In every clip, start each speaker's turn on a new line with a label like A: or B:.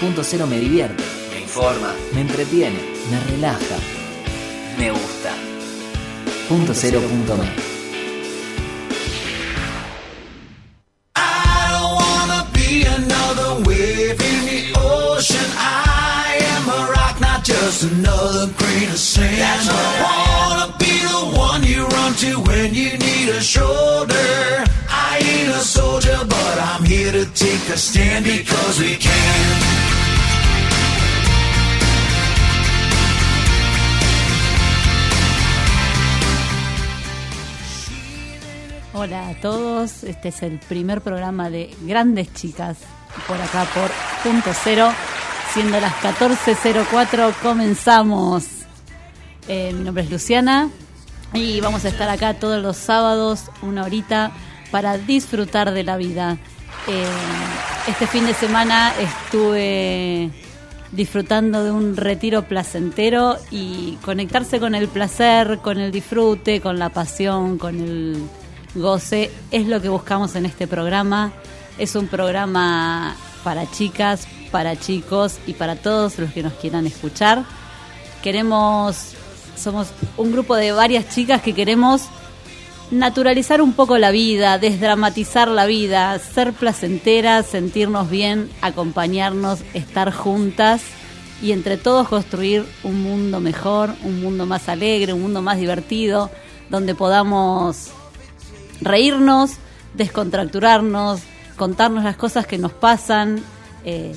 A: Punto Cero me divierte,
B: Me informa.
A: me entretiene, me relaja.
B: Me gusta.
A: Punto Cero punto me.
C: I don't wanna be another wave in the ocean. I am a rock, not just another grain of sand. I wanna be the one you run to when you need a shoulder. I ain't a soldier, but I'm here to take a stand because we can.
D: Hola a todos, este es el primer programa de Grandes Chicas por acá por Punto Cero, siendo las 14.04 comenzamos. Eh, mi nombre es Luciana y vamos a estar acá todos los sábados, una horita, para disfrutar de la vida. Eh, este fin de semana estuve disfrutando de un retiro placentero y conectarse con el placer, con el disfrute, con la pasión, con el goce, es lo que buscamos en este programa. Es un programa para chicas, para chicos y para todos los que nos quieran escuchar. Queremos, somos un grupo de varias chicas que queremos naturalizar un poco la vida, desdramatizar la vida, ser placenteras, sentirnos bien, acompañarnos, estar juntas y entre todos construir un mundo mejor, un mundo más alegre, un mundo más divertido, donde podamos reírnos, descontracturarnos, contarnos las cosas que nos pasan, eh,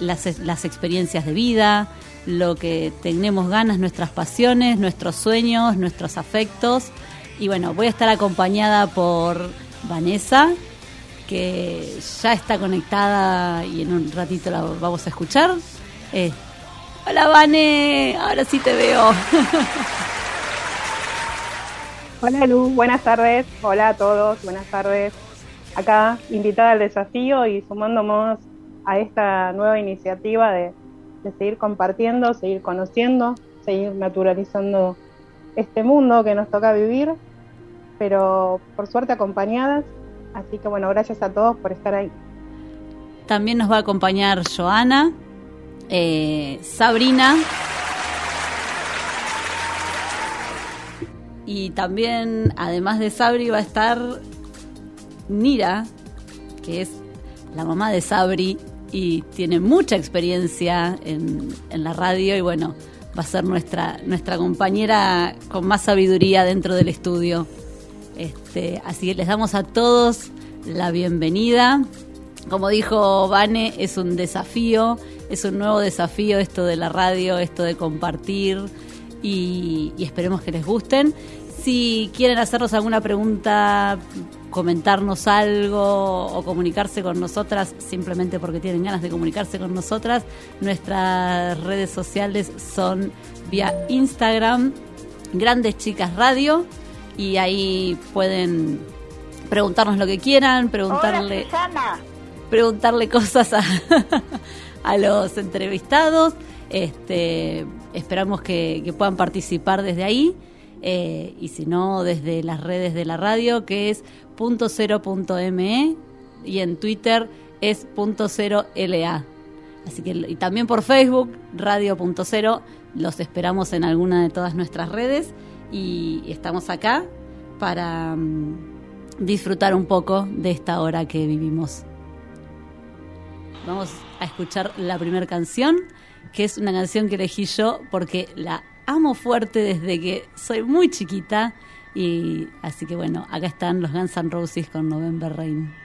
D: las, las experiencias de vida, lo que tenemos ganas, nuestras pasiones, nuestros sueños, nuestros afectos. Y bueno, voy a estar acompañada por Vanessa, que ya está conectada y en un ratito la vamos a escuchar. Eh, hola Vane, ahora sí te veo.
E: Hola Lu, buenas tardes. Hola a todos, buenas tardes. Acá invitada al desafío y sumándonos a esta nueva iniciativa de, de seguir compartiendo, seguir conociendo, seguir naturalizando este mundo que nos toca vivir, pero por suerte acompañadas. Así que bueno, gracias a todos por estar ahí.
D: También nos va a acompañar Joana, eh, Sabrina y también, además de Sabri, va a estar Nira, que es la mamá de Sabri y tiene mucha experiencia en, en la radio y bueno, va a ser nuestra, nuestra compañera con más sabiduría dentro del estudio. Este, así que les damos a todos la bienvenida. Como dijo Vane, es un desafío, es un nuevo desafío esto de la radio, esto de compartir y, y esperemos que les gusten. Si quieren hacernos alguna pregunta, comentarnos algo o comunicarse con nosotras simplemente porque tienen ganas de comunicarse con nosotras, nuestras redes sociales son vía Instagram, Grandes Chicas Radio, y ahí pueden preguntarnos lo que quieran, preguntarle, preguntarle cosas a, a los entrevistados. Este, esperamos que, que puedan participar desde ahí. Eh, y si no, desde las redes de la radio, que es punto cero punto .me y en Twitter es punto cero LA. Así que, y también por Facebook, Radio Punto Cero, los esperamos en alguna de todas nuestras redes y, estamos acá para mm, disfrutar un poco de esta hora que vivimos. Vamos a escuchar la primera canción, que es una canción que elegí yo porque la amo fuerte desde que soy muy chiquita. Y así que bueno, acá están los Guns N' Roses con November Rain.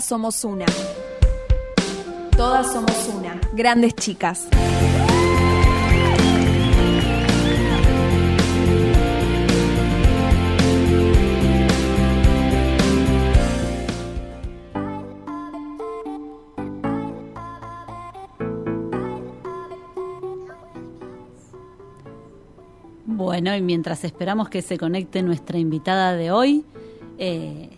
F: Somos una. Todas somos una. Grandes chicas.
D: Bueno, y mientras esperamos que se conecte nuestra invitada de hoy, eh,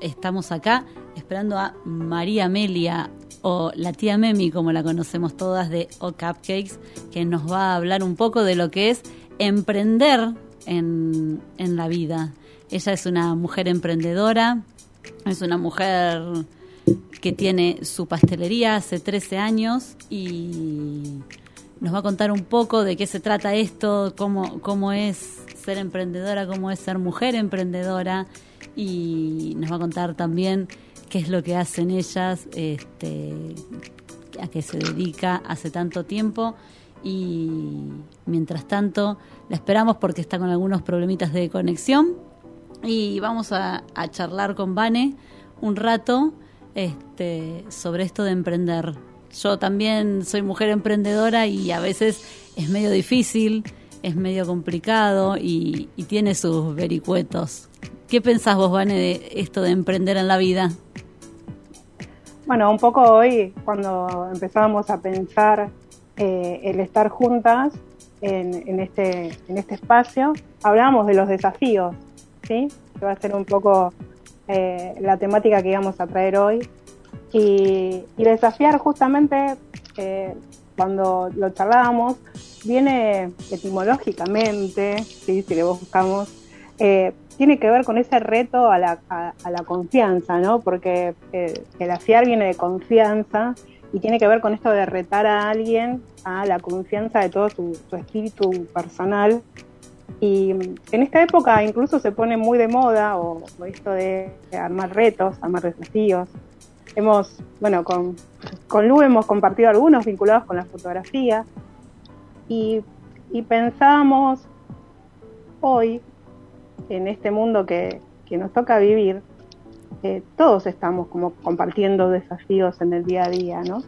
D: estamos acá esperando a María Amelia o la tía Memi, como la conocemos todas, de O Cupcakes, que nos va a hablar un poco de lo que es emprender en, en la vida. Ella es una mujer emprendedora, es una mujer que tiene su pastelería hace 13 años y nos va a contar un poco de qué se trata esto, cómo, cómo es ser emprendedora, cómo es ser mujer emprendedora y nos va a contar también qué es lo que hacen ellas, este, a qué se dedica hace tanto tiempo y mientras tanto la esperamos porque está con algunos problemitas de conexión y vamos a, charlar con Vane un rato este, sobre esto de emprender. Yo también soy mujer emprendedora y a veces es medio difícil, es medio complicado y tiene sus vericuetos. ¿Qué pensás vos, Vane, de esto de emprender en la vida?
E: Bueno, un poco hoy, cuando empezábamos a pensar eh, el estar juntas en, este, en este espacio, hablábamos de los desafíos, ¿sí? Que va a ser un poco eh, la temática que íbamos a traer hoy. Y, y desafiar justamente, eh, cuando lo charlábamos, viene etimológicamente, ¿sí? si le buscamos, eh, tiene que ver con ese reto a la, a, la confianza, ¿no? Porque eh, el afiar viene de confianza y tiene que ver con esto de retar a alguien a la confianza de todo su, su espíritu personal. Y en esta época incluso se pone muy de moda o, esto de, armar retos, armar desafíos. Hemos, bueno, con, con Lu hemos compartido algunos vinculados con la fotografía y, y pensamos hoy en este mundo que, que nos toca vivir, eh, todos estamos como compartiendo desafíos en el día a día, ¿no?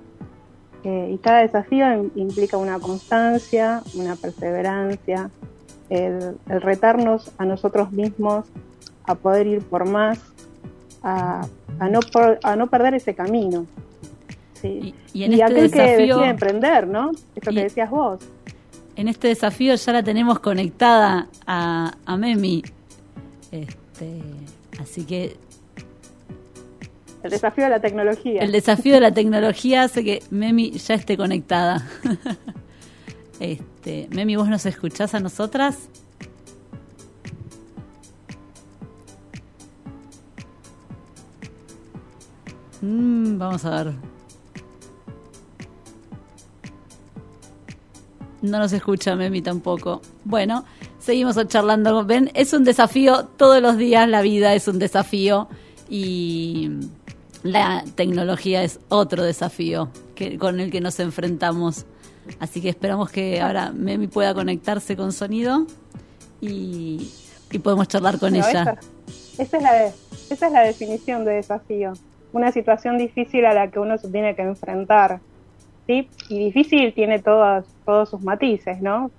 E: Eh, y cada desafío implica una constancia, una perseverancia, el, el, retarnos a nosotros mismos a poder ir por más, a, a, no, por, a no perder ese camino. Sí. Y, y, en y este aquel desafío, que decide emprender, ¿no? Esto que decías vos.
D: En este desafío ya la tenemos conectada a, a Memi. Este, así que
E: el desafío de la tecnología.
D: El desafío de la tecnología hace que Memi ya esté conectada. este, Memi, ¿vos nos escuchás a nosotras? Mm, vamos a ver. No nos escucha Memi tampoco. Bueno, seguimos charlando. Ven, es un desafío todos los días, la vida es un desafío y la tecnología es otro desafío que, con el que nos enfrentamos. Así que esperamos que ahora Memi pueda conectarse con sonido y, y podemos charlar con ella.
E: Esa, esa, es la, esa es la definición de desafío. Una situación difícil a la que uno se tiene que enfrentar. ¿sí? Y difícil tiene todos, todos sus matices, ¿no?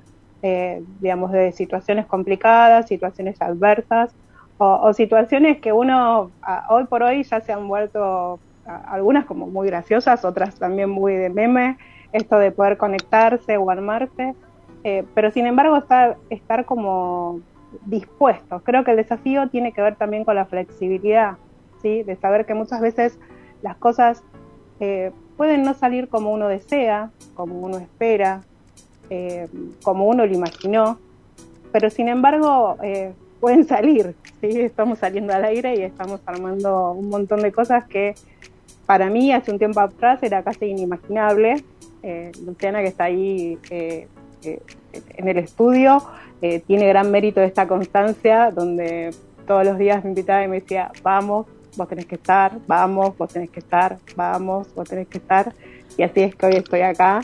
E: Eh, digamos, de situaciones complicadas, situaciones adversas, o, situaciones que uno hoy por hoy ya se han vuelto algunas como muy graciosas, otras también muy de meme, esto de poder conectarse o armarse, eh, pero sin embargo estar, estar como dispuestos. Creo que el desafío tiene que ver también con la flexibilidad, ¿sí? de saber que muchas veces las cosas eh, pueden no salir como uno desea, como uno espera, eh, como uno lo imaginó, pero sin embargo eh, pueden salir, ¿sí? estamos saliendo al aire y estamos armando un montón de cosas que para mí hace un tiempo atrás era casi inimaginable. Eh, Luciana que está ahí eh, eh, en el estudio tiene gran mérito de esta constancia donde todos los días me invitaba y me decía, vamos, vos tenés que estar, vamos, vos tenés que estar, vamos, vos tenés que estar. Y así es que hoy estoy acá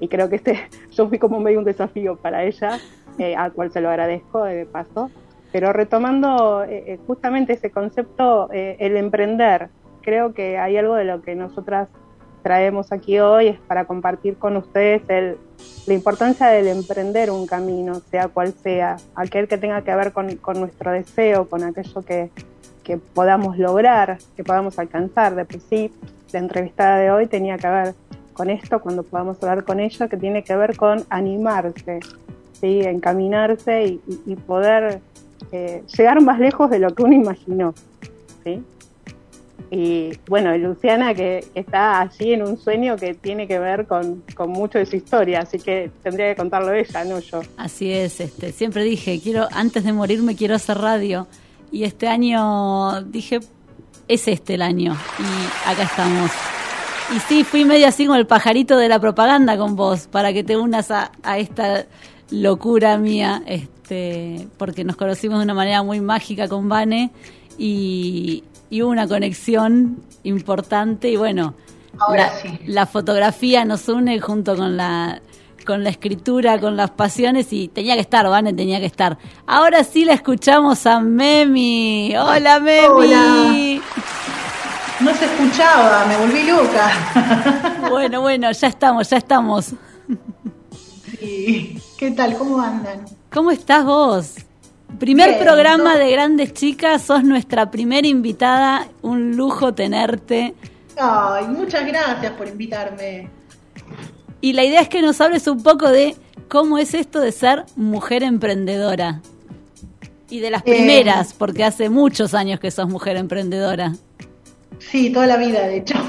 E: y creo que este yo fui como medio un desafío para ella, eh, al cual se lo agradezco de paso. Pero retomando eh, justamente ese concepto, eh, el emprender, creo que hay algo de lo que nosotras traemos aquí hoy es para compartir con ustedes el, la importancia del emprender un camino, sea cual sea, aquel que tenga que ver con, con nuestro deseo, con aquello que, que, podamos lograr, que podamos alcanzar. De por sí, la entrevistada de hoy tenía que ver con esto, cuando podamos hablar con ella, que tiene que ver con animarse, ¿sí? encaminarse y, y, poder eh, llegar más lejos de lo que uno imaginó. ¿sí? Y bueno, Luciana que está allí en un sueño que tiene que ver con, con, mucho de su historia, así que tendría que contarlo ella, no yo.
D: Así es, este, siempre dije, quiero, antes de morirme quiero hacer radio. Y este año dije, es este el año. Y acá estamos. Y sí, fui medio así con el pajarito de la propaganda con vos, para que te unas a, a esta locura mía, este, porque nos conocimos de una manera muy mágica con Vane y, y hubo una conexión importante y bueno,
G: Ahora
D: la,
G: sí.
D: la fotografía nos une junto con la con la escritura, con las pasiones y tenía que estar, Vane, tenía que estar. Ahora sí la escuchamos a Memi. Hola Memi.
G: Hola. No se escuchaba, me volví loca.
D: Bueno, bueno, ya estamos, ya estamos.
G: Sí. ¿Qué tal? ¿Cómo andan?
D: ¿Cómo estás vos? Primer
G: Bien,
D: programa de Grandes Chicas, sos nuestra primera invitada, un lujo tenerte.
G: Ay, muchas gracias por invitarme.
D: Y la idea es que nos hables un poco de cómo es esto de ser mujer emprendedora. Y de las
G: Eh.
D: primeras, porque hace muchos años que sos mujer emprendedora.
G: Sí, toda la vida, de hecho.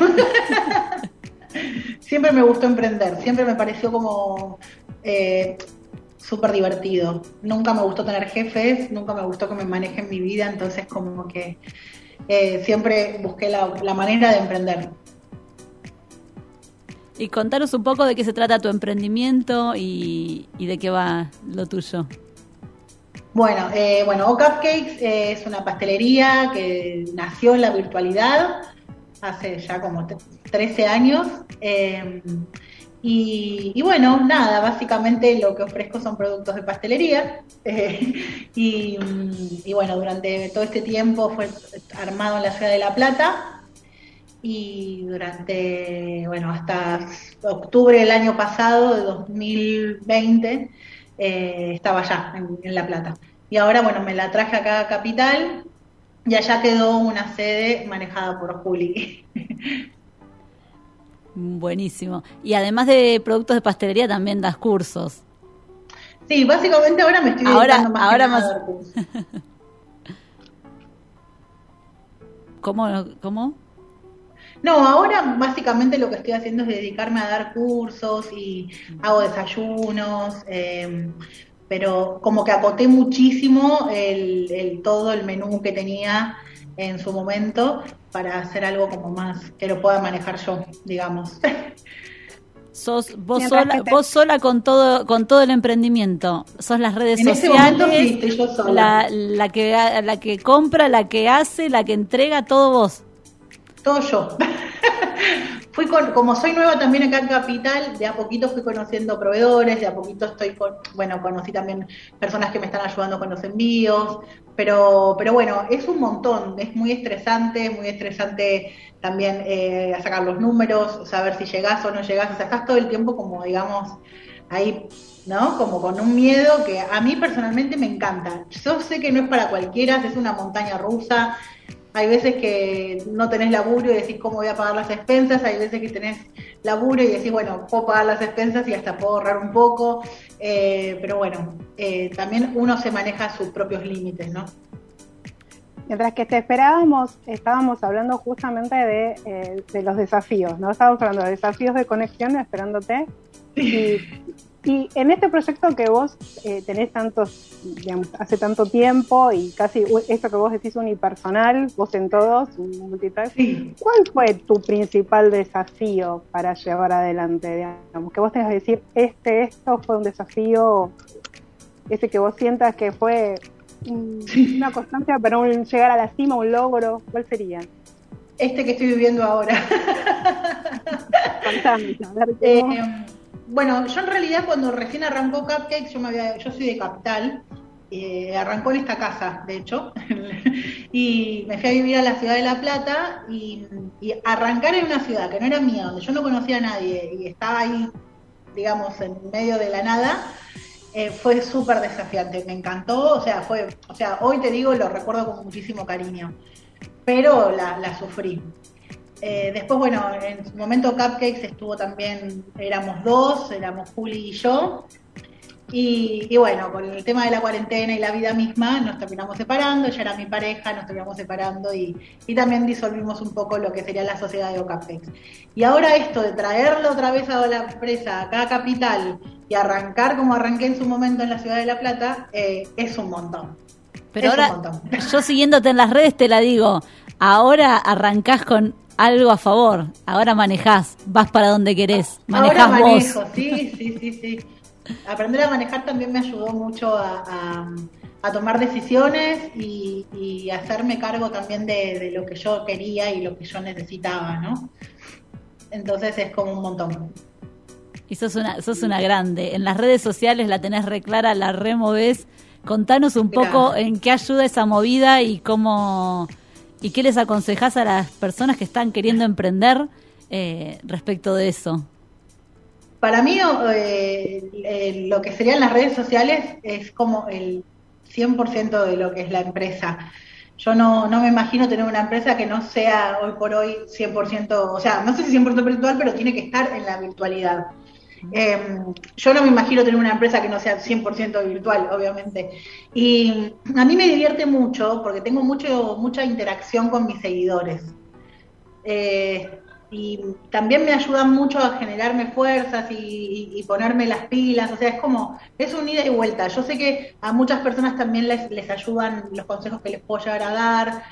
G: siempre me gustó emprender, siempre me pareció como eh, súper divertido. Nunca me gustó tener jefes, nunca me gustó que me manejen mi vida, entonces como que eh, siempre busqué la, manera de emprender.
D: Y contanos un poco de qué se trata tu emprendimiento y de qué va lo tuyo.
G: Bueno, eh, bueno, O Cupcakes eh, es una pastelería que nació en la virtualidad hace ya como t- 13 años. eh, y, bueno, nada, básicamente lo que ofrezco son productos de pastelería. eh, y bueno, durante todo este tiempo fue armado en la ciudad de La Plata. Y durante, bueno, hasta octubre del año pasado, de 2020, eh, estaba allá, en, en La Plata. Y ahora, bueno, me la traje acá a Capital y allá quedó una sede manejada por Juli.
D: Buenísimo. Y además de productos de pastelería, también das cursos.
G: Sí, básicamente ahora me estoy
D: Ahora-
G: más
D: ahora más-. ¿Cómo? ¿Cómo?
G: No, ahora básicamente lo que estoy haciendo es dedicarme a dar cursos y hago desayunos, eh, pero como que acoté muchísimo el, el todo el menú que tenía en su momento para hacer algo como más que lo pueda manejar yo, digamos.
D: Sos vos sola,
E: te-
D: vos sola con todo con todo el emprendimiento. Sos las redes
G: En ese
D: sociales,
G: estoy yo sola.
D: la, la que la que compra, la que hace, la que entrega, todo vos.
G: Todo yo. fui con, como soy nueva también acá en Capital, de a poquito fui conociendo proveedores, de a poquito estoy con, bueno, conocí también personas que me están ayudando con los envíos, pero, pero bueno, es un montón, es muy estresante, muy estresante también eh, sacar los números, saber si llegás o no llegás, o sea, estás todo el tiempo como, digamos, ahí, ¿no? Como con un miedo que a mí personalmente me encanta. Yo sé que no es para cualquiera, es una montaña rusa, hay veces que no tenés laburo y decís cómo voy a pagar las expensas, hay veces que tenés laburo y decís, bueno, puedo pagar las expensas y hasta puedo ahorrar un poco, eh, pero bueno, eh, también uno se maneja sus propios límites, ¿no?
E: Mientras que te esperábamos, estábamos hablando justamente de, eh, de los desafíos, ¿no? Estábamos hablando de desafíos de conexión esperándote. Y, y en este proyecto que vos eh, tenés tantos, digamos, hace tanto tiempo y casi esto que vos decís unipersonal, vos en todos, un multitask,
G: Sí.
E: ¿cuál fue tu principal desafío para llevar adelante? Digamos, que vos tengas que decir, este, esto fue un desafío, ese que vos sientas que fue una constancia para un, llegar a la cima, un logro, ¿cuál sería?
G: Este que estoy viviendo ahora.
E: Contame, a ver
G: Eh, bueno, yo en realidad cuando recién arrancó Cupcakes, yo, me había, yo soy de Capital, eh, arrancó en esta casa, de hecho, y me fui a vivir a la ciudad de La Plata y, arrancar en una ciudad que no era mía, donde yo no conocía a nadie y estaba ahí, digamos, en medio de la nada, eh, fue súper desafiante, me encantó, o sea, fue, o sea, hoy te digo, lo recuerdo con muchísimo cariño, pero la, la sufrí. Eh, después, bueno, en su momento Cupcakes estuvo también, éramos dos, éramos Juli y yo, y, y, bueno, con el tema de la cuarentena y la vida misma, nos terminamos separando, ella era mi pareja, nos terminamos separando y, y también disolvimos un poco lo que sería la sociedad de Ocapex. Y ahora esto de traerlo otra vez a la empresa, acá a Capital, y arrancar como arranqué en su momento en la ciudad de La Plata, eh, es un montón.
D: Pero es ahora, yo siguiéndote en las redes te la digo, ahora arrancás con algo a favor, ahora manejás, vas para donde querés, manejás
G: ahora manejo,
D: vos.
G: Sí, sí, sí, sí aprender a manejar también me ayudó mucho a, a, a tomar decisiones y, y, hacerme cargo también de, de, lo que yo quería y lo que yo necesitaba, ¿no? Entonces es como un montón.
D: Y sos una, sos una grande. En las redes sociales la tenés re clara, la removés. Contanos un Gracias. poco en qué ayuda esa movida y cómo y qué les aconsejás a las personas que están queriendo emprender eh, respecto de eso.
G: Para mí, eh, eh, lo que serían las redes sociales es como el 100% de lo que es la empresa. Yo no, no me imagino tener una empresa que no sea hoy por hoy 100%, o sea, no sé si 100% virtual, pero tiene que estar en la virtualidad. Eh, yo no me imagino tener una empresa que no sea 100% virtual, obviamente. Y a mí me divierte mucho porque tengo mucho, mucha interacción con mis seguidores. Eh, y también me ayudan mucho a generarme fuerzas y, ponerme las pilas, o sea, es como, es un ida y vuelta. Yo sé que a muchas personas también les, les ayudan los consejos que les puedo llegar a dar,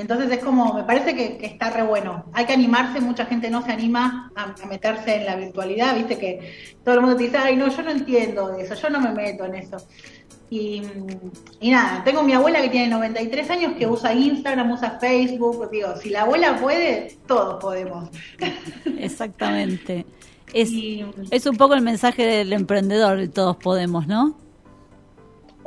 G: entonces es como, me parece que, que, está re bueno. Hay que animarse, mucha gente no se anima a, a, meterse en la virtualidad, viste que todo el mundo te dice, ay, no, yo no entiendo de eso, yo no me meto en eso. Y, y, nada, tengo mi abuela que tiene 93 años que usa Instagram, usa Facebook. Digo, si la abuela puede, todos podemos.
D: Exactamente. Es, y, es un poco el mensaje del emprendedor, todos podemos, ¿no?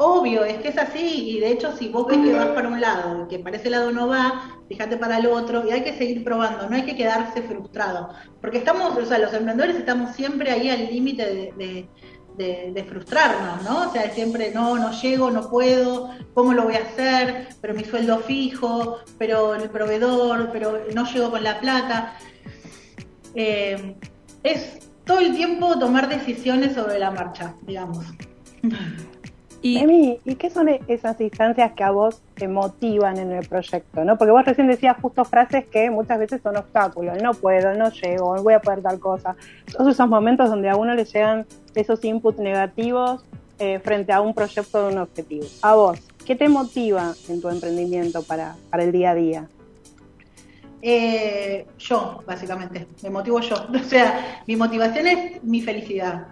G: Obvio, es que es así. Y de hecho, si vos ves que vas para un lado y que para ese lado no va, fíjate para el otro. Y hay que seguir probando, no hay que quedarse frustrado. Porque estamos, o sea, los emprendedores estamos siempre ahí al límite de, de de, de, frustrarnos, ¿no? O sea, siempre no, no llego, no puedo, ¿cómo lo voy a hacer? Pero mi sueldo fijo, pero el proveedor, pero no llego con la plata. Eh, es todo el tiempo tomar decisiones sobre la marcha, digamos.
E: Y... Emi, ¿y qué son esas instancias que a vos te motivan en el proyecto? ¿no? Porque vos recién decías justo frases que muchas veces son obstáculos. No puedo, no llego, no voy a poder tal cosa. Todos esos momentos donde a uno le llegan esos inputs negativos eh, frente a un proyecto de un objetivo. A vos, ¿qué te motiva en tu emprendimiento para, para el día a día?
G: Eh, yo, básicamente, me motivo yo. O sea, mi motivación es mi felicidad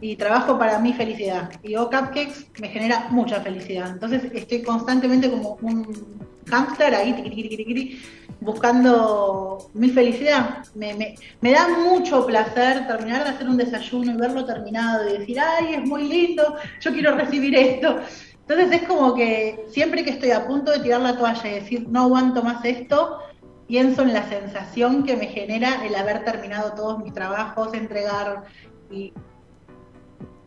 G: y trabajo para mi felicidad. Y O Cupcakes me genera mucha felicidad. Entonces estoy constantemente como un hámster ahí, tiqui, tiqui, tiqui, buscando mi felicidad. Me, me, me, da mucho placer terminar de hacer un desayuno y verlo terminado y decir, ay, es muy lindo, yo quiero recibir esto. Entonces es como que siempre que estoy a punto de tirar la toalla y decir, no aguanto más esto, pienso en la sensación que me genera el haber terminado todos mis trabajos, entregar y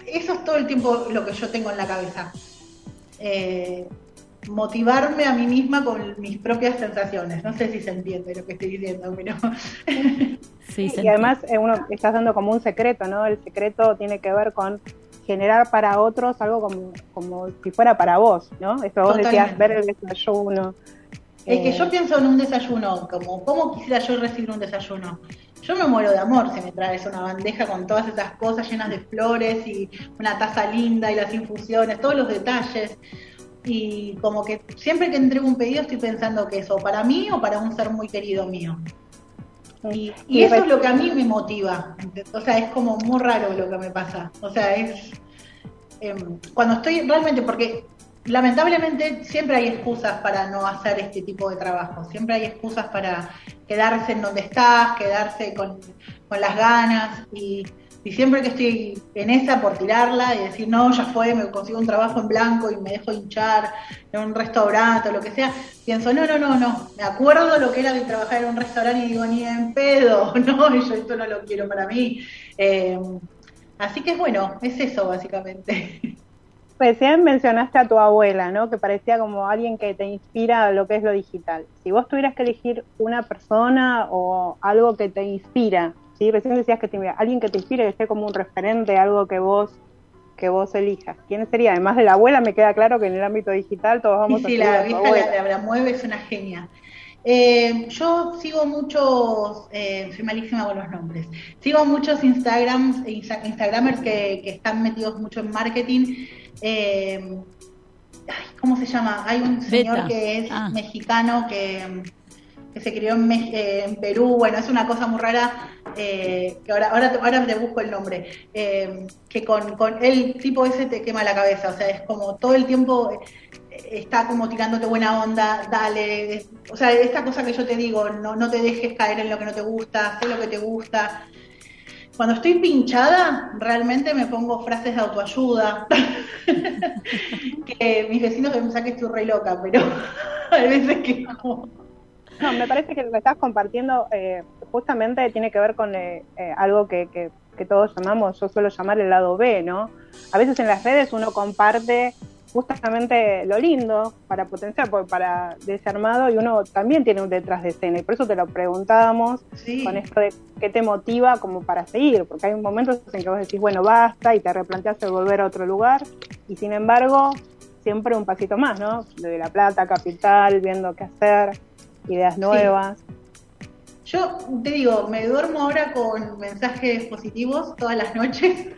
G: eso es todo el tiempo lo que yo tengo en la cabeza. Eh, motivarme a mí misma con mis propias sensaciones. No sé si se entiende lo que estoy diciendo, pero...
E: sí, y además eh, uno estás dando como un secreto, ¿no? El secreto tiene que ver con generar para otros algo como, como si fuera para vos, ¿no? Esto vos Totalmente. decías, ver el desayuno.
G: Es que yo eh, pienso en un desayuno, como, ¿cómo quisiera yo recibir un desayuno? Yo me muero de amor si me traes una bandeja con todas esas cosas llenas de flores y una taza linda y las infusiones, todos los detalles. Y como que siempre que entrego un pedido estoy pensando que es o para mí o para un ser muy querido mío. Y, y eso es lo que a mí me motiva. O sea, es como muy raro lo que me pasa. O sea, es eh, cuando estoy realmente, porque lamentablemente siempre hay excusas para no hacer este tipo de trabajo, siempre hay excusas para quedarse en donde estás, quedarse con, con las ganas y siempre que estoy en esa por tirarla y decir, no, ya fue, me consigo un trabajo en blanco y me dejo hinchar en un restaurante o lo que sea, pienso, no, no, no, no, me acuerdo lo que era de trabajar en un restaurante y digo, ni en pedo, no, yo esto no lo quiero para mí. Eh, así que es bueno, es eso básicamente.
E: Recién mencionaste a tu abuela, ¿no? Que parecía como alguien que te inspira a lo que es lo digital. Si vos tuvieras que elegir una persona o algo que te inspira, ¿sí? Recién decías que te, alguien que te inspire, que esté como un referente, algo que vos que vos elijas. ¿Quién sería? Además de la abuela, me queda claro que en el ámbito digital todos vamos
G: sí,
E: a
G: Sí, la vieja la, la, mueve, es una genia. Eh, yo sigo muchos, eh, soy malísima con los nombres, sigo muchos Instagrams, Instagramers que, que están metidos mucho en marketing eh, ¿Cómo se llama? Hay un señor que es ah. mexicano que, se crió eh, en, Perú. Bueno, es una cosa muy rara eh, que ahora, ahora, ahora te busco el nombre. Eh, que con, con el tipo ese te quema la cabeza. O sea, es como todo el tiempo está como tirándote buena onda, dale. O sea, esta cosa que yo te digo, no, no te dejes caer en lo que no te gusta, sé lo que te gusta. Cuando estoy pinchada, realmente me pongo frases de autoayuda. que mis vecinos que estoy re loca, pero hay veces que no.
E: No, me parece que lo que estás compartiendo eh, justamente tiene que ver con eh, eh, algo que, que, que, todos llamamos, yo suelo llamar el lado B, ¿no? A veces en las redes uno comparte justamente lo lindo para potenciar, para desarmado y uno también tiene un detrás de escena y por eso te lo preguntábamos con esto de qué te motiva como para seguir, porque hay momentos en que vos decís, bueno, basta y te replanteas el volver a otro lugar y sin embargo siempre un pasito más, ¿no? De La Plata, capital, viendo qué hacer, ideas nuevas.
G: Yo te digo, me duermo ahora con mensajes positivos todas las noches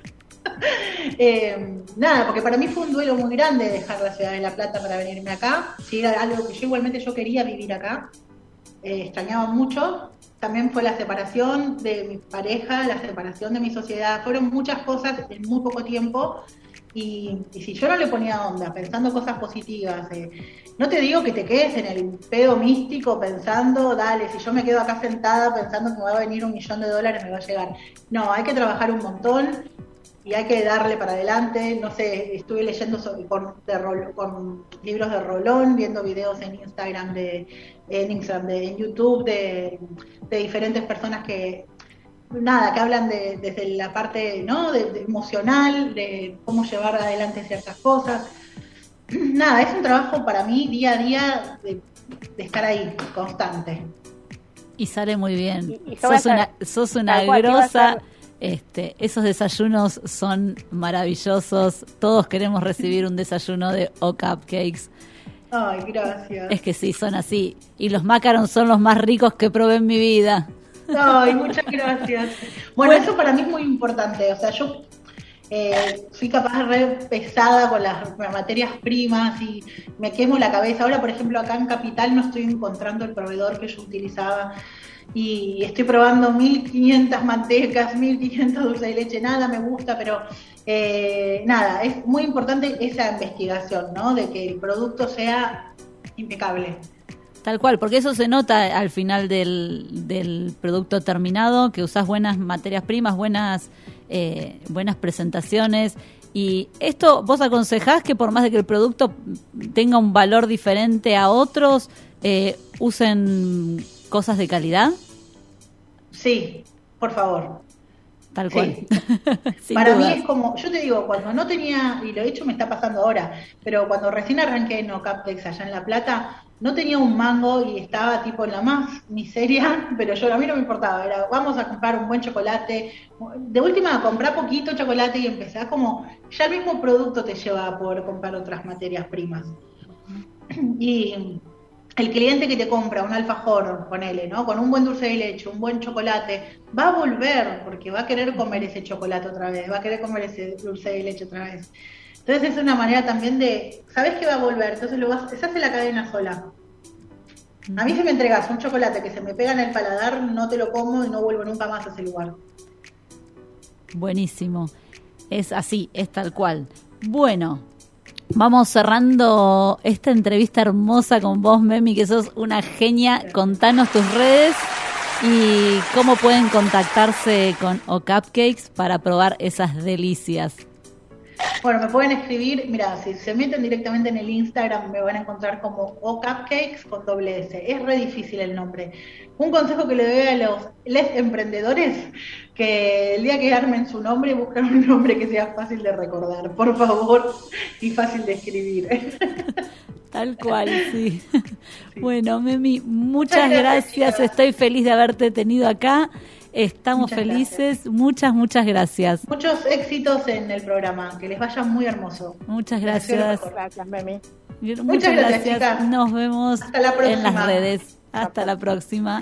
G: eh, nada, porque para mí fue un duelo muy grande dejar la ciudad de La Plata para venirme acá. Sí, era algo que yo igualmente yo quería vivir acá. Eh, extrañaba mucho. También fue la separación de mi pareja, la separación de mi sociedad. Fueron muchas cosas en muy poco tiempo. Y, si yo no le ponía onda, pensando cosas positivas, eh, no te digo que te quedes en el pedo místico pensando, dale, si yo me quedo acá sentada pensando que me va a venir un millón de dólares, me va a llegar. No, hay que trabajar un montón, y hay que darle para adelante. No sé, estuve leyendo sobre, con, con libros de Rolón, viendo videos en Instagram, de, en Instagram, de, en YouTube, de, diferentes personas que, nada, que hablan de, desde la parte ¿no? de, emocional, de cómo llevar adelante ciertas cosas. Nada, es un trabajo para mí día a día de, estar ahí, constante.
D: Y sale muy bien. sos, una, sos una grosa este, esos desayunos son maravillosos. Todos queremos recibir un desayuno de O Cupcakes.
G: Ay, gracias.
D: Es que sí, son así. Y los macarons son los más ricos que probé en mi vida.
G: Ay, muchas gracias. Bueno, eso para mí es muy importante. O sea, yo eh, fui capaz de re pesada con las materias primas y me quemo la cabeza. Ahora, por ejemplo, acá en Capital no estoy encontrando el proveedor que yo utilizaba y estoy probando 1500 mantecas, 1500 dulce de leche, nada me gusta, pero eh, nada, es muy importante esa investigación, ¿no? De que el producto sea impecable.
D: Tal cual, porque eso se nota al final del, del producto terminado, que usas buenas materias primas, buenas, eh, buenas presentaciones. Y esto vos aconsejás que por más de que el producto tenga un valor diferente a otros, eh, usen cosas de calidad?
G: Sí, por favor.
D: Tal cual.
G: Para mí es como, yo te digo, cuando no tenía, y lo he hecho me está pasando ahora, pero cuando recién arranqué en Ocaptex allá en La Plata, no tenía un mango y estaba tipo en la más miseria, pero yo a mí no me importaba, era vamos a comprar un buen chocolate, de última comprar poquito chocolate y empezar como, ya el mismo producto te lleva a poder comprar otras materias primas. Y el cliente que te compra un alfajor, ponele, ¿no? Con un buen dulce de leche, un buen chocolate, va a volver porque va a querer comer ese chocolate otra vez, va a querer comer ese dulce de leche otra vez. Entonces es una manera también de, ¿sabes que va a volver? Entonces lo vas, se hace la cadena sola. A mí si me entregas un chocolate que se me pega en el paladar, no te lo como y no vuelvo nunca más a ese lugar.
D: Buenísimo. Es así, es tal cual. Bueno, Vamos cerrando esta entrevista hermosa con vos, Memi, que sos una genia. Contanos tus redes. ¿Y cómo pueden contactarse con O Cupcakes para probar esas delicias?
G: Bueno, me pueden escribir, mira, si se meten directamente en el Instagram me van a encontrar como O Cupcakes con doble S. Es re difícil el nombre. Un consejo que le doy a los les emprendedores, que el día que armen su nombre, busquen un nombre que sea fácil de recordar, por favor, y fácil de escribir.
D: Tal cual, sí. Bueno, Memi, muchas gracias. Estoy feliz de haberte tenido acá. Estamos
G: Muchas
D: felices. Muchas, muchas gracias.
G: Muchos éxitos en el programa, que les vaya muy hermoso.
D: Muchas gracias.
E: Memi.
D: Muchas,
G: gracias.
D: Nos vemos
G: Hasta la
D: en las redes. Hasta la próxima.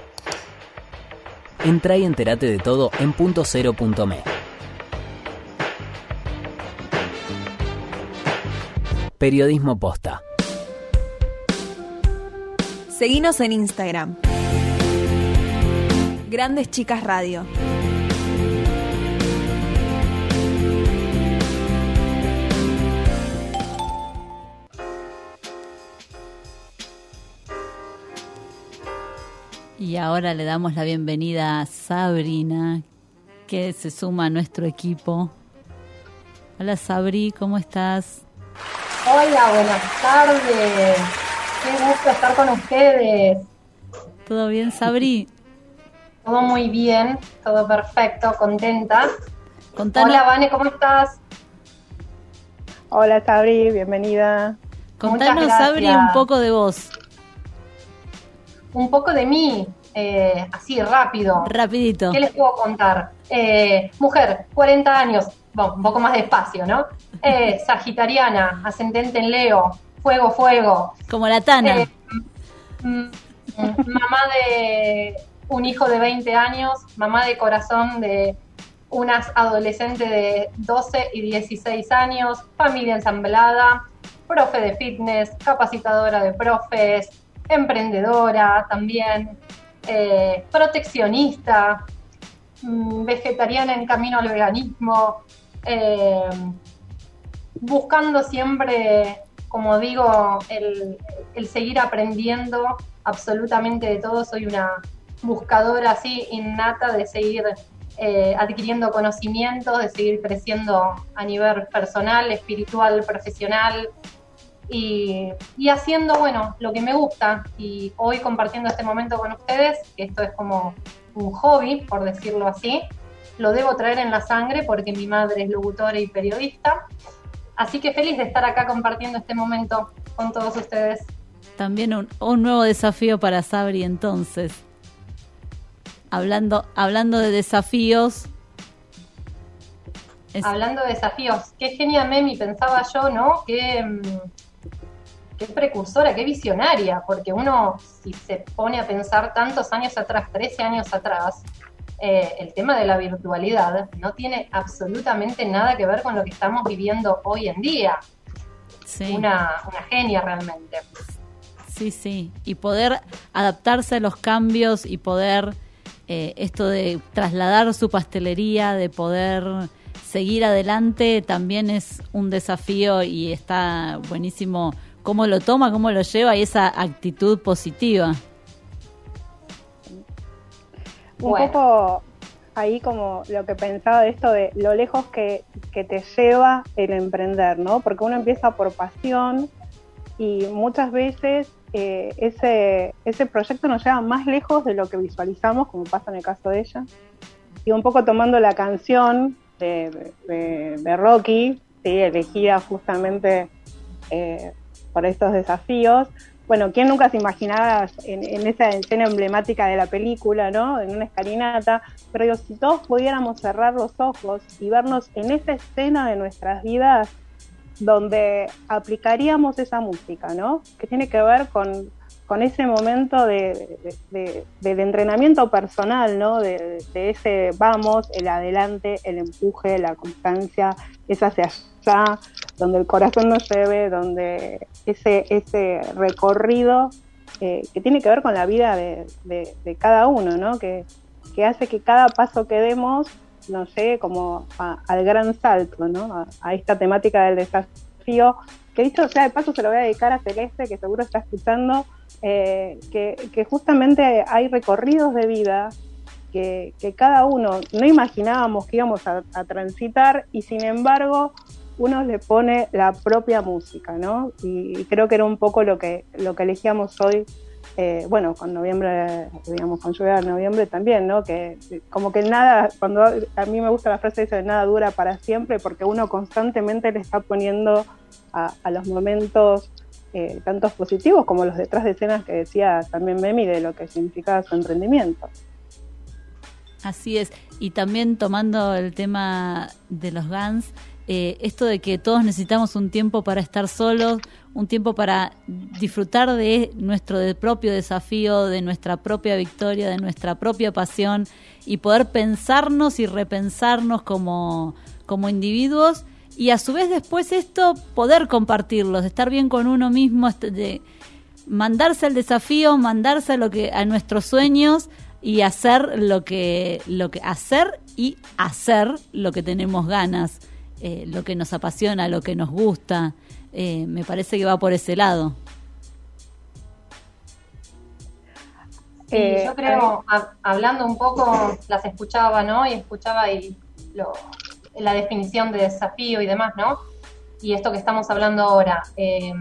A: Entra y entérate de todo en punto .me. Periodismo Posta.
F: Seguinos en Instagram. Grandes Chicas Radio.
D: Y ahora le damos la bienvenida a Sabrina, que se suma a nuestro equipo. Hola Sabri, ¿cómo estás?
H: Hola, buenas tardes. Qué gusto estar con ustedes.
D: ¿Todo bien, Sabri?
H: Todo muy bien, todo perfecto, contenta.
D: Contanos,
H: Hola, Vane, ¿cómo estás?
E: Hola Sabri, bienvenida.
D: contanos Sabri, un poco de vos,
H: Un poco de mí, eh, así rápido.
D: rapidito.
H: ¿Qué les puedo contar? Eh, mujer, 40 años, bueno, un poco más despacio, ¿no? Eh, sagitariana, ascendente en Leo, fuego, fuego.
D: Como la Tana.
H: Eh, mm, mm, mamá de un hijo de 20 años, mamá de corazón de unas adolescentes de 12 y 16 años, familia ensamblada, profe de fitness, capacitadora de profes, emprendedora también, eh, proteccionista, mm, vegetariana en camino al veganismo, eh, buscando siempre, como digo, el, seguir aprendiendo absolutamente de todo. Soy una buscadora así innata de seguir eh, adquiriendo conocimientos, de seguir creciendo a nivel personal, espiritual, profesional y, y haciendo, bueno, lo que me gusta. Y hoy compartiendo este momento con ustedes, que esto es como un hobby, por decirlo así, lo debo traer en la sangre porque mi madre es locutora y periodista. Así que feliz de estar acá compartiendo este momento con todos ustedes.
D: También un, un nuevo desafío para Sabri entonces. Hablando, hablando de desafíos. es-
H: Hablando de desafíos, qué genia Memi, pensaba yo, ¿no? Qué, mm, qué precursora, qué visionaria, porque uno, si se pone a pensar tantos años atrás, 13 años atrás, eh, el tema de la virtualidad no tiene absolutamente nada que ver con lo que estamos viviendo hoy en día.
D: sí.
H: Una, una genia realmente.
D: Sí, sí. Y poder adaptarse a los cambios y poder eh, esto de trasladar su pastelería, de poder seguir adelante, también es un desafío y está buenísimo cómo lo toma, cómo lo lleva y esa actitud positiva.
E: Un
H: Bueno.
E: poco ahí como lo que pensaba de esto de lo lejos que, que te lleva el emprender, ¿no? Porque uno empieza por pasión y muchas veces eh, ese, ese proyecto nos lleva más lejos de lo que visualizamos, como pasa en el caso de ella. Y un poco tomando la canción de, de- de Rocky, ¿sí? elegida justamente eh, por estos desafíos. Bueno, ¿quién nunca se imaginaba en, esa escena emblemática de la película, ¿no? En una escalinata. Pero digo, si todos pudiéramos cerrar los ojos y vernos en esa escena de nuestras vidas donde aplicaríamos esa música, ¿no? Que tiene que ver con, con ese momento de, de- de- del entrenamiento personal, ¿no? De, ese vamos, el adelante, el empuje, la constancia, es hacia allá, donde el corazón nos lleve, donde ese, ese recorrido eh, que tiene que ver con la vida de, cada uno, ¿no? Que, que hace que cada paso que demos nos llegue como a- al gran salto, ¿no? A esta temática del desafío, que dicho sea de paso se lo voy a dedicar a Celeste, que seguro está escuchando, eh, que, justamente hay recorridos de vida que, cada uno no imaginábamos que íbamos a, a transitar y sin embargo uno le pone la propia música, ¿no? Y, y creo que era un poco lo que, lo que elegíamos hoy, eh, bueno, con noviembre, digamos, con lluvia de noviembre también, ¿no? Que que como que nada, cuando a mí me gusta la frase esa de nada dura para siempre, porque uno constantemente le está poniendo a, a los momentos eh, tantos positivos como los detrás de escenas que decía también Memi de lo que significaba su emprendimiento.
D: Así es. Y también tomando el tema de los Guns, eh, esto de que todos necesitamos un tiempo para estar solos, un tiempo para disfrutar de nuestro propio desafío, de nuestra propia victoria, de nuestra propia pasión y poder pensarnos y repensarnos como, como individuos y a su vez después esto poder compartirlos, estar bien con uno mismo, de mandarse al desafío, mandarse a lo que a nuestros sueños y hacer lo que lo que hacer y hacer lo que tenemos ganas, eh, lo que nos apasiona, lo que nos gusta. Eh, me parece que va por ese lado.
H: Sí, eh, yo creo, hablando un poco, las escuchaba, ¿no? Y escuchaba y lo, la definición de desafío y demás, ¿no? Y esto que estamos hablando ahora, eh,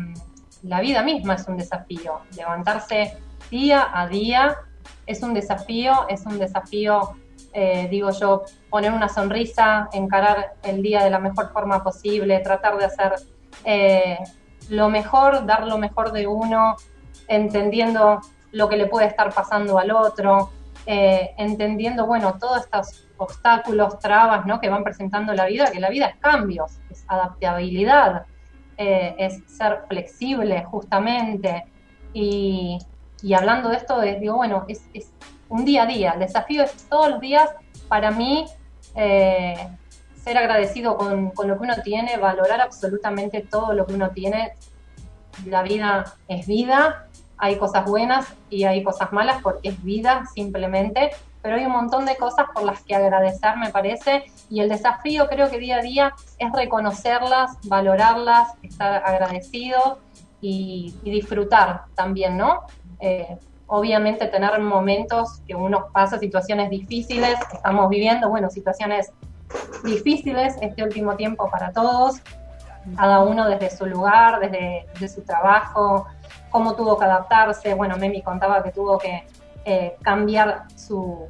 H: la vida misma es un desafío. Levantarse día a día es un desafío, es un desafío, eh, digo yo, poner una sonrisa, encarar el día de la mejor forma posible, tratar de hacer eh, lo mejor, dar lo mejor de uno, entendiendo lo que le puede estar pasando al otro, entendiendo, bueno, todas estas obstáculos, trabas ¿no? que van presentando la vida, que la vida es cambios, es adaptabilidad, eh, es ser flexible justamente. Y, hablando de esto, digo, bueno, es, un día a día, el desafío es todos los días para mí eh, ser agradecido con, con lo que uno tiene, valorar absolutamente todo lo que uno tiene. La vida es vida, hay cosas buenas y hay cosas malas porque es vida simplemente, pero hay un montón de cosas por las que agradecer, me parece, y el desafío creo que día a día es reconocerlas, valorarlas, estar agradecido y, disfrutar también, ¿no? Eh, obviamente tener momentos que uno pasa situaciones difíciles, estamos viviendo, bueno, situaciones difíciles este último tiempo para todos, cada uno desde su lugar, desde, su trabajo, cómo tuvo que adaptarse, bueno, Memi contaba que tuvo que eh, cambiar su,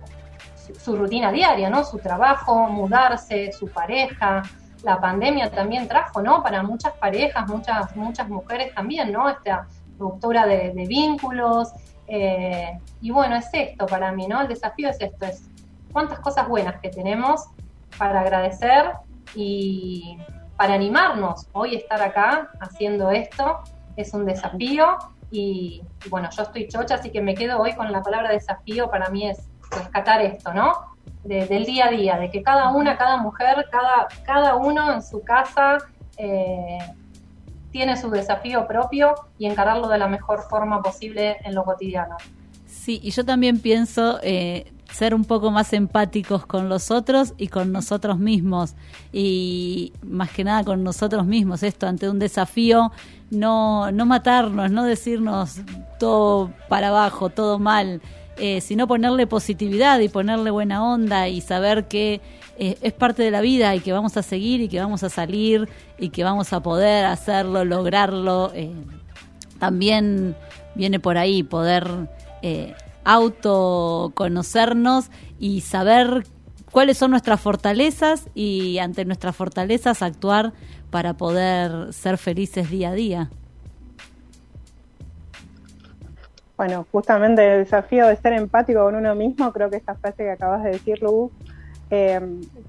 H: su, rutina diaria, ¿no? Su trabajo, mudarse, su pareja. La pandemia también trajo, ¿no? Para muchas parejas, muchas, muchas mujeres también, ¿no? Esta ruptura de, vínculos. Eh, y bueno, es esto para mí, ¿no? El desafío es esto, es cuántas cosas buenas que tenemos para agradecer y para animarnos hoy estar acá haciendo esto es un desafío y, bueno, yo estoy chocha, así que me quedo hoy con la palabra desafío, para mí es rescatar esto, ¿no? del día a día, de que cada una, cada mujer, cada, cada uno en su casa eh, tiene su desafío propio y encararlo de la mejor forma posible en lo cotidiano.
D: Sí, y yo también pienso eh, ser un poco más empáticos con los otros y con nosotros mismos. Y más que nada con nosotros mismos, esto ante un desafío no, no matarnos, no decirnos todo para abajo, todo mal, eh, sino ponerle positividad y ponerle buena onda y saber que eh, es parte de la vida y que vamos a seguir y que vamos a salir y que vamos a poder hacerlo, lograrlo. Eh, también viene por ahí poder autoconocernos y saber cuáles son nuestras fortalezas y ante nuestras fortalezas actuar para poder ser felices día a día.
E: Bueno, justamente el desafío de ser empático con uno mismo, creo que esta frase que acabas de decir, Lu, eh,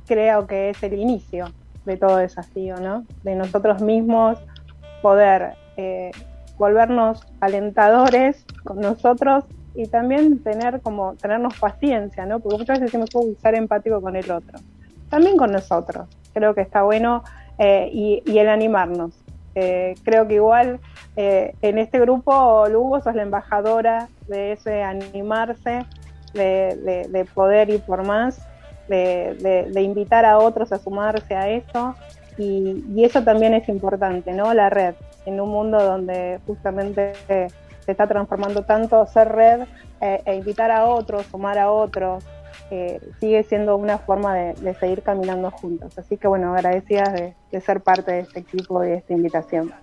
E: creo que es el inicio de todo desafío, ¿no? De nosotros mismos poder eh, volvernos alentadores con nosotros y también tener como tenernos paciencia, ¿no? Porque muchas veces decimos, uy, ser empático con el otro. También con nosotros. Creo que está bueno eh, y, el animarnos. Eh, creo que igual eh, en este grupo, Lugo, sos la embajadora de ese animarse, de, poder ir por más, de, invitar a otros a sumarse a eso. Y, eso también es importante, ¿no? La red, en un mundo donde justamente se está transformando tanto, ser red eh, e invitar a otros, sumar a otros, eh, sigue siendo una forma de, seguir caminando juntos. Así que bueno, agradecidas de, ser parte de este equipo y de esta invitación.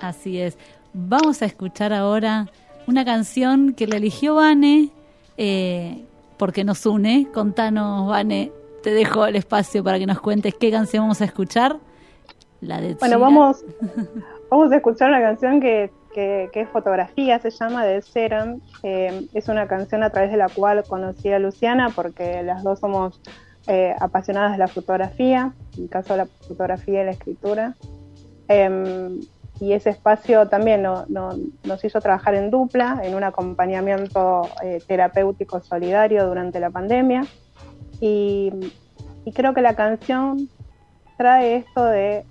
D: Así es. Vamos a escuchar ahora una canción que le eligió Vane eh, porque nos une. Contanos, Vane, te dejo el espacio para que nos cuentes qué canción vamos a escuchar.
E: La de bueno, vamos, vamos a escuchar una canción que que, es Fotografía, se llama, de Serum. Eh, es una canción a través de la cual conocí a Luciana porque las dos somos eh, apasionadas de la fotografía, en el caso de la fotografía y la escritura. Em, y ese espacio también nos hizo trabajar en dupla, en un acompañamiento eh, terapéutico solidario durante la pandemia. Y, creo que la canción trae esto de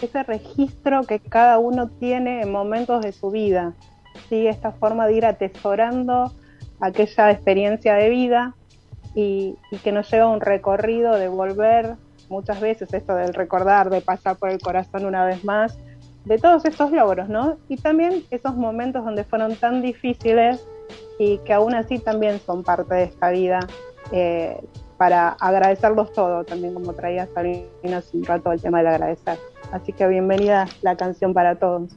E: ese registro que cada uno tiene en momentos de su vida, ¿sí? esta forma de ir atesorando aquella experiencia de vida y, que nos lleva a un recorrido de volver muchas veces esto del recordar, de pasar por el corazón una vez más, de todos estos logros, ¿no? Y también esos momentos donde fueron tan difíciles y que aún así también son parte de esta vida, eh, para agradecerlos todo, también como traía Sabina hace un rato el tema del agradecer. Así que bienvenida la canción para todos.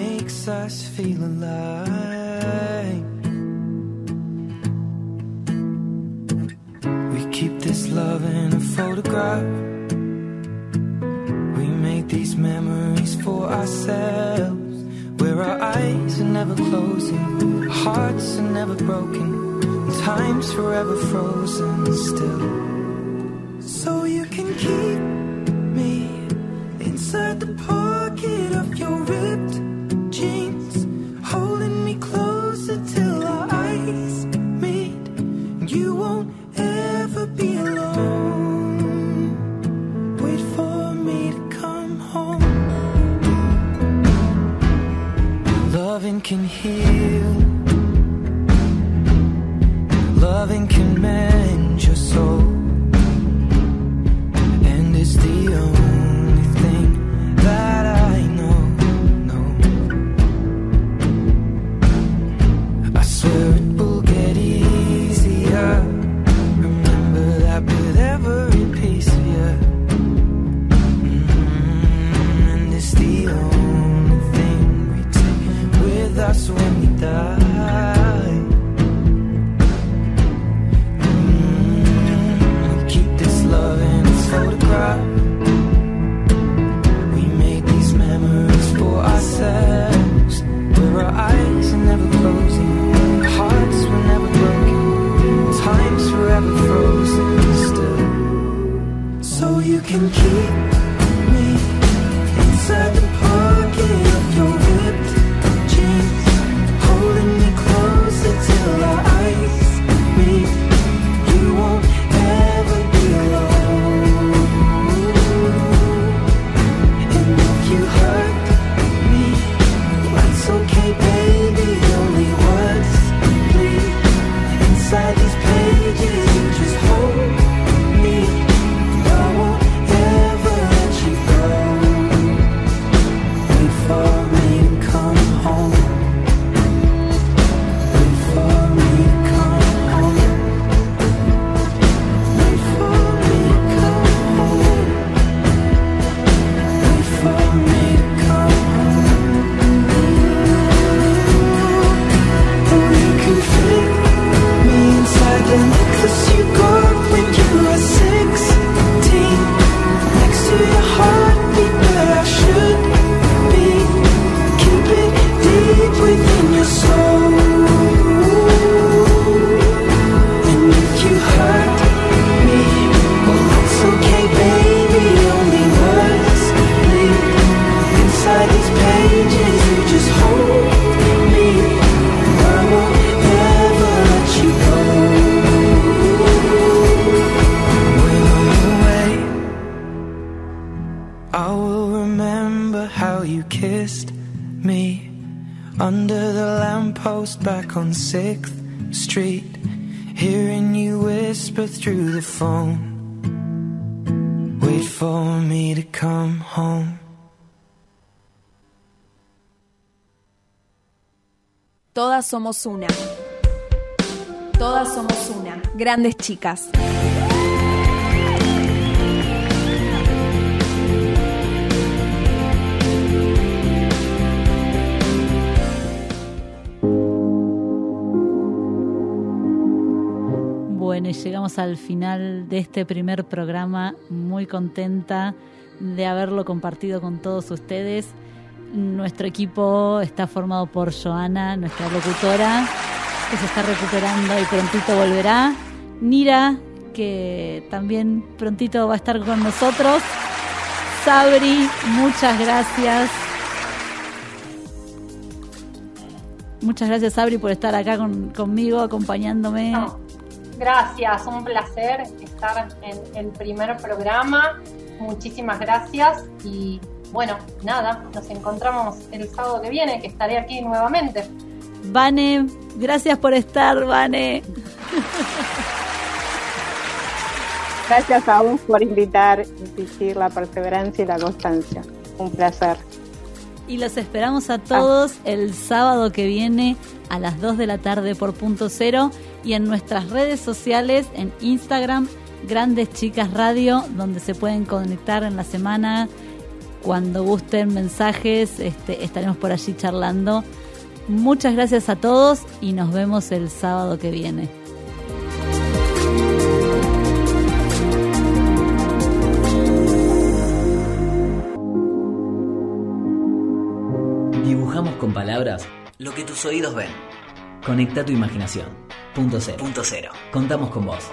C: makes us feel alive. We keep this love in a photograph. We make these memories for ourselves. Where our eyes are never closing, hearts are never broken, time's forever frozen still. So you can keep me inside the pocket of your ripped can heal.
F: Somos una. Todas somos una. Grandes chicas.
D: Bueno, y llegamos al final de este primer programa, muy contenta de haberlo compartido con todos ustedes. Nuestro equipo está formado por Joana, nuestra locutora, que se está recuperando y prontito volverá. Nira, que también prontito va a estar con nosotros. Sabri, muchas gracias. Muchas gracias, Sabri, por estar acá con- conmigo, acompañándome.
H: Gracias, un placer estar en el primer programa. Muchísimas gracias y bueno, nada, nos encontramos el sábado que viene, que estaré aquí nuevamente.
D: Vane, gracias por estar, Vane.
E: Gracias a vos por invitar, insistir, la perseverancia y la constancia. Un placer.
D: Y los esperamos a todos el sábado que viene a las 2 de la tarde por punto cero y en nuestras redes sociales, en Instagram, Grandes Chicas Radio, donde se pueden conectar en la semana. Cuando gusten mensajes, este, estaremos por allí charlando. Muchas gracias a todos y nos vemos el sábado que viene.
A: Dibujamos con palabras.
B: Lo que tus oídos ven.
A: Conecta tu imaginación. Punto cero.
B: Punto cero.
A: Contamos con vos.